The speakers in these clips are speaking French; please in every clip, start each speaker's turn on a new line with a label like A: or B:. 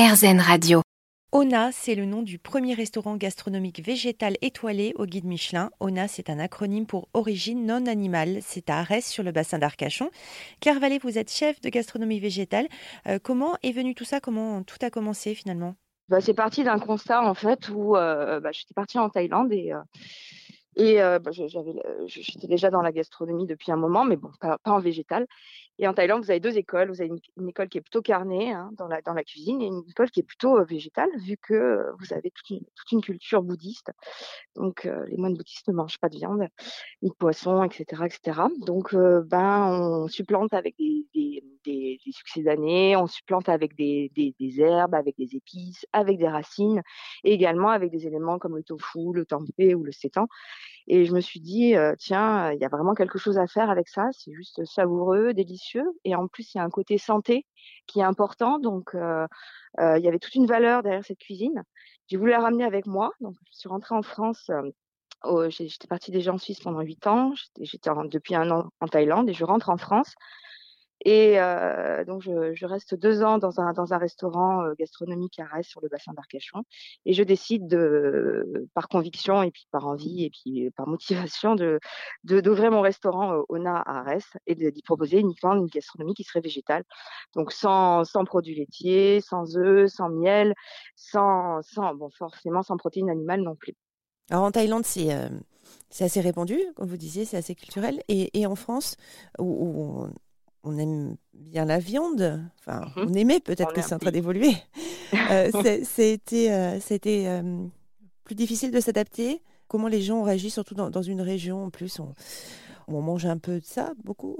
A: RZN Radio.
B: ONA, c'est le nom du premier restaurant gastronomique végétal étoilé au guide Michelin. ONA, c'est un acronyme pour origine non animale. C'est à Arès, sur le bassin d'Arcachon. Claire Vallée, vous êtes chef de gastronomie végétale. Euh, comment est venu tout ça? Comment tout a commencé finalement?
C: Bah, C'est parti d'un constat en fait où euh, bah, j'étais partie en Thaïlande et, euh, et bah, j'étais déjà dans la gastronomie depuis un moment, mais bon, pas en végétal. Et en Thaïlande, vous avez deux écoles. Vous avez une, école qui est plutôt carnée hein, dans, la, cuisine et une école qui est plutôt euh, végétale, vu que euh, vous avez toute une, culture bouddhiste. Donc, euh, les moines bouddhistes ne mangent pas de viande, ni de poisson, etc. etc. Donc, ben, on supplante avec des, des, succès d'année, on supplante avec des, des, herbes, avec des épices, avec des racines, et également avec des éléments comme le tofu, le tempeh ou le sétan. Et je me suis dit, tiens, il y a vraiment quelque chose à faire avec ça. C'est juste savoureux, délicieux. Et en plus, il y a un côté santé qui est important. Donc, il y avait toute une valeur derrière cette cuisine. J'ai voulu la ramener avec moi. Donc, je suis rentrée en France. J'étais partie déjà en Suisse pendant huit ans. J'étais depuis un an en Thaïlande et je rentre en France. Et euh, donc, je, reste deux ans dans un, dans un restaurant euh, gastronomique à Arès sur le bassin d'Arcachon. Et je décide, de, par conviction et puis par envie et puis par motivation, de d'ouvrir mon restaurant euh, ONA à Arès et d'y proposer uniquement une gastronomie qui serait végétale. Donc, sans, sans produits laitiers, sans œufs, sans miel, sans, sans, bon, forcément sans protéines animales non plus.
B: Alors, en Thaïlande, c'est. C'est assez répandu, comme vous disiez, c'est assez culturel. Et, et en France, où, où on aime bien la viande. Enfin, mhm. on aimait, peut-être que c'est en train d'évoluer. euh, C'était euh, euh, plus difficile de s'adapter. Comment les gens ont réagi, surtout dans, dans une région en plus on, on mange un peu de ça, beaucoup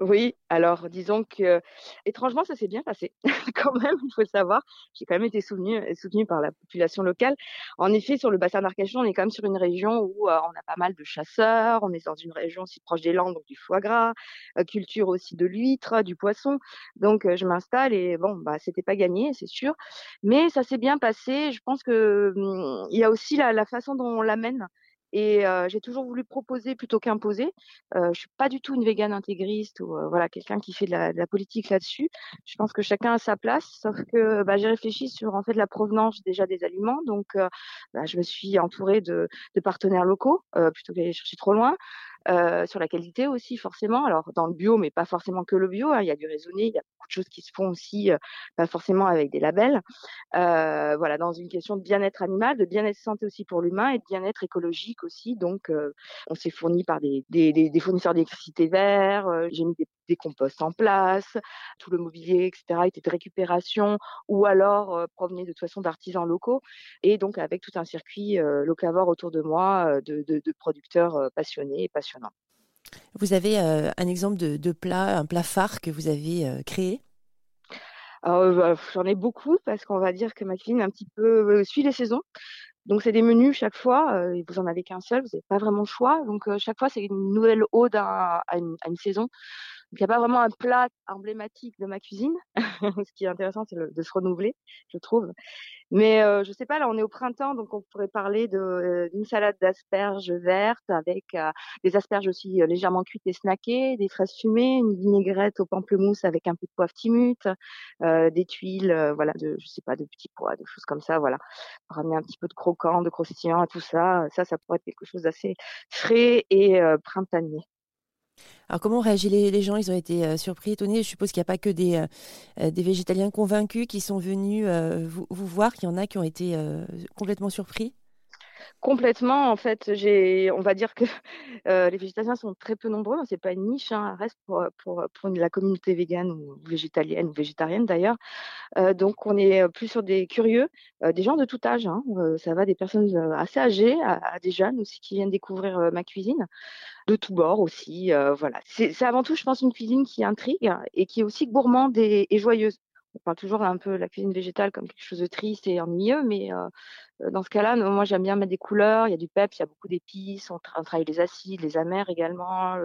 C: oui, alors disons que étrangement ça s'est bien passé quand même, il faut le savoir. J'ai quand même été soutenue, soutenue par la population locale. En effet, sur le bassin d'Arcachon, on est quand même sur une région où euh, on a pas mal de chasseurs, on est dans une région aussi proche des Landes, donc du foie gras, euh, culture aussi de l'huître, du poisson. Donc euh, je m'installe et bon, bah c'était pas gagné, c'est sûr, mais ça s'est bien passé. Je pense que hum, il y a aussi la, la façon dont on l'amène. Et j'ai toujours voulu proposer plutôt qu'imposer. Euh, je suis pas du tout une végane intégriste ou voilà quelqu'un qui fait de la, de la politique là-dessus. Je pense que chacun a sa place, sauf que bah, j'ai réfléchi sur en fait la provenance déjà des aliments. Donc, bah, je me suis entourée de, de partenaires locaux plutôt qu'aller chercher trop loin. Euh, sur la qualité aussi forcément. Alors dans le bio, mais pas forcément que le bio. Hein. Il y a du raisonné, il y a beaucoup de choses qui se font aussi, euh, pas forcément avec des labels. Euh, voilà, dans une question de bien-être animal, de bien-être santé aussi pour l'humain et de bien-être écologique aussi. Donc on s'est fourni par des, des, des, fournisseurs d'électricité verts. J'ai mis des, des, composts en place. Tout le mobilier, etc., était de récupération ou alors provenait de toute façon d'artisans locaux. Et donc avec tout un circuit locavore autour de moi de, de, de producteurs passionnés et passionnés
B: vous avez euh, un exemple de, plat, un plat phare que vous avez euh, créé?
C: Bah, J'en ai beaucoup parce qu'on va dire que ma cuisine un petit peu euh, suit les saisons. Donc c'est des menus chaque fois, vous en avez qu'un seul, vous n'avez pas vraiment le choix. Donc chaque fois c'est une nouvelle ode à, une, saison. Il n'y a pas vraiment un plat emblématique de ma cuisine. Ce qui est intéressant, c'est de se renouveler, je trouve. Mais euh, je sais pas, là on est au printemps, donc on pourrait parler euh, d'une salade d'asperges vertes avec euh, des asperges aussi euh, légèrement cuites et snackées, des fraises fumées, une vinaigrette au pamplemousse avec un peu de poivre timut, des tuiles, voilà, de je sais pas, de petits pois, de choses comme ça, voilà, ramener un petit peu de croquant, de croustillant tout ça. Ça, ça pourrait être quelque chose d'assez frais et printanier.
B: Alors comment ont réagi les, gens? Ils ont été euh, surpris, étonnés. Je suppose qu'il n'y a pas que des, euh, euh, des végétaliens convaincus qui sont venus vous, vous, voir, qu'il y en a qui ont été complètement surpris
C: Complètement, en fait, j'ai, on va dire que les végétariens sont très peu nombreux. C'est pas une niche, hein, reste pour, pour, la communauté végane ou végétalienne ou végétarienne d'ailleurs. donc, on est plus sur des curieux, des gens de tout âge. Hein, ça va des personnes assez âgées, à, des jeunes aussi qui viennent découvrir ma cuisine, de tous bords aussi. voilà, c'est avant tout, je pense, une cuisine qui intrigue et qui est aussi gourmande et joyeuse on parle toujours un peu de la cuisine végétale comme quelque chose de triste et ennuyeux, mais euh, euh, dans ce cas-là, moi j'aime bien mettre des couleurs, il y a du peps, il y a beaucoup d'épices, on, travaille les acides, les amers également,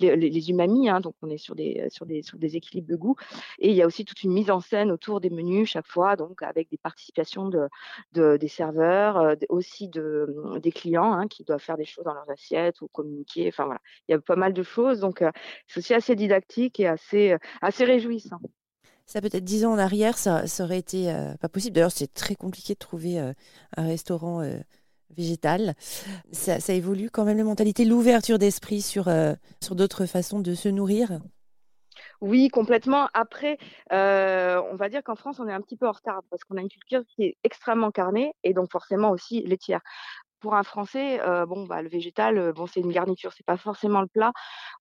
C: les, les, umamis, hein, donc on est sur des, sur, des, sur des équilibres de goût. Et il y a aussi toute une mise en scène autour des menus chaque fois, donc avec des participations de, de des serveurs, euh, aussi de, des clients hein, qui doivent faire des choses dans leurs assiettes ou communiquer. Enfin voilà, il y a pas mal de choses, donc c'est aussi assez didactique et assez, assez réjouissant.
B: Ça peut-être dix ans en arrière, ça, aurait été pas possible. D'ailleurs, c'est très compliqué de trouver un restaurant végétal. Ça, évolue quand même la mentalité, l'ouverture d'esprit sur, sur d'autres façons de se nourrir.
C: Oui, complètement. Après, euh, on va dire qu'en France, on est un petit peu en retard parce qu'on a une culture qui est extrêmement carnée et donc forcément aussi laitière pour un Français, bon, bah, le végétal, bon, c'est une garniture, c'est pas forcément le plat.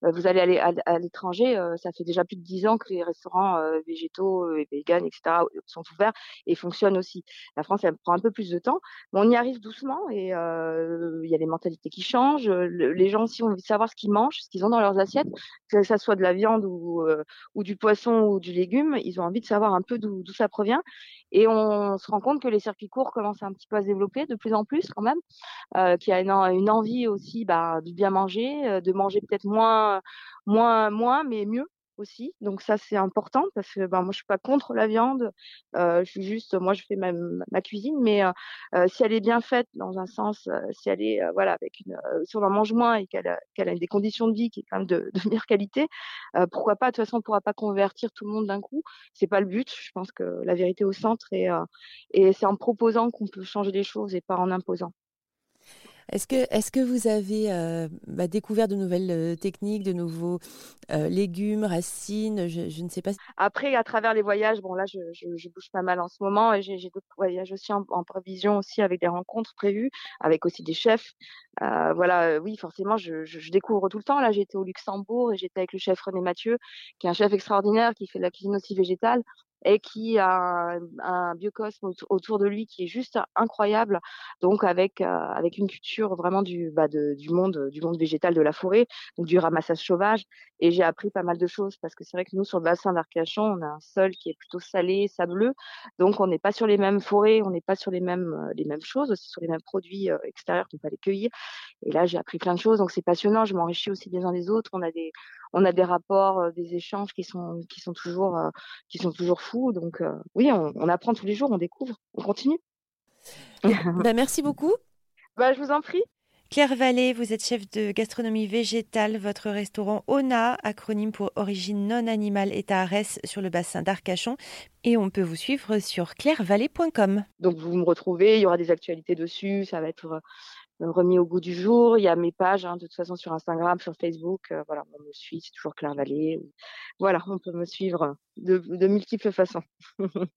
C: Vous allez aller à, l'étranger, ça fait déjà plus de dix ans que les restaurants végétaux et véganes, etc., sont ouverts et fonctionnent aussi. La France, elle prend un peu plus de temps, mais on y arrive doucement et il y a les mentalités qui changent. les gens aussi ont envie de savoir ce qu'ils mangent, ce qu'ils ont dans leurs assiettes, que ça soit de la viande ou du poisson ou du légume, ils ont envie de savoir un peu d'où ça provient. Et on se rend compte que les circuits courts commencent un petit peu à se développer de plus en plus quand même, euh, qu'il y a une, une envie aussi bah, de bien manger, euh, de manger peut-être moins, moins, moins, mais mieux aussi. Donc ça c'est important parce que ben, moi je suis pas contre la viande. Euh, je suis juste, moi je fais ma, ma cuisine, mais euh, euh, si elle est bien faite dans un sens, euh, si elle est voilà avec une, si on en mange moins et qu'elle a, qu'elle a des conditions de vie qui est quand même de, de meilleure qualité, pourquoi pas De toute façon on pourra pas convertir tout le monde d'un coup. C'est pas le but. Je pense que la vérité au centre et et c'est en proposant qu'on peut changer les choses et pas en imposant.
B: Est-ce que, vous avez euh, bah, découvert de nouvelles euh, techniques, de nouveaux euh, légumes, racines je, ne sais pas.
C: Après, à travers les voyages, bon là, je, je, bouge pas mal en ce moment et j'ai d'autres voyages aussi en, prévision aussi avec des rencontres prévues, avec aussi des chefs. voilà, oui, forcément, je, découvre tout le temps. Là, j'étais au Luxembourg et j'étais avec le chef René Mathieu, qui est un chef extraordinaire, qui fait de la cuisine aussi végétale et qui a un, biocosme autour de lui qui est juste incroyable. Donc avec euh, avec une culture vraiment du bah de, du monde du monde végétal de la forêt, du ramassage sauvage. Et j'ai appris pas mal de choses parce que c'est vrai que nous sur le bassin d'Arcachon, on a un sol qui est plutôt salé, sableux, donc on n'est pas sur les mêmes forêts, on n'est pas sur les mêmes euh, les mêmes choses, aussi sur les mêmes produits euh, extérieurs qu'on peut aller cueillir. Et là j'ai appris plein de choses, donc c'est passionnant. Je m'enrichis aussi des uns des autres. On a des on a des rapports, des échanges qui sont qui sont toujours qui sont toujours. Donc oui, on, apprend tous les jours, on découvre, on continue.
B: bah, merci beaucoup.
C: Bah, je vous en prie.
B: Claire Vallée, vous êtes chef de gastronomie végétale. Votre restaurant ONA, acronyme pour origine non animale, est à Arès sur le bassin d'Arcachon. Et on peut vous suivre sur clairevallée.com.
C: Donc vous me retrouvez, il y aura des actualités dessus. Ça va être remis au goût du jour. Il y a mes pages, hein, de toute façon, sur Instagram, sur Facebook. Euh, voilà, on me suit, c'est toujours Claire Vallée. Voilà, on peut me suivre de, de multiples façons.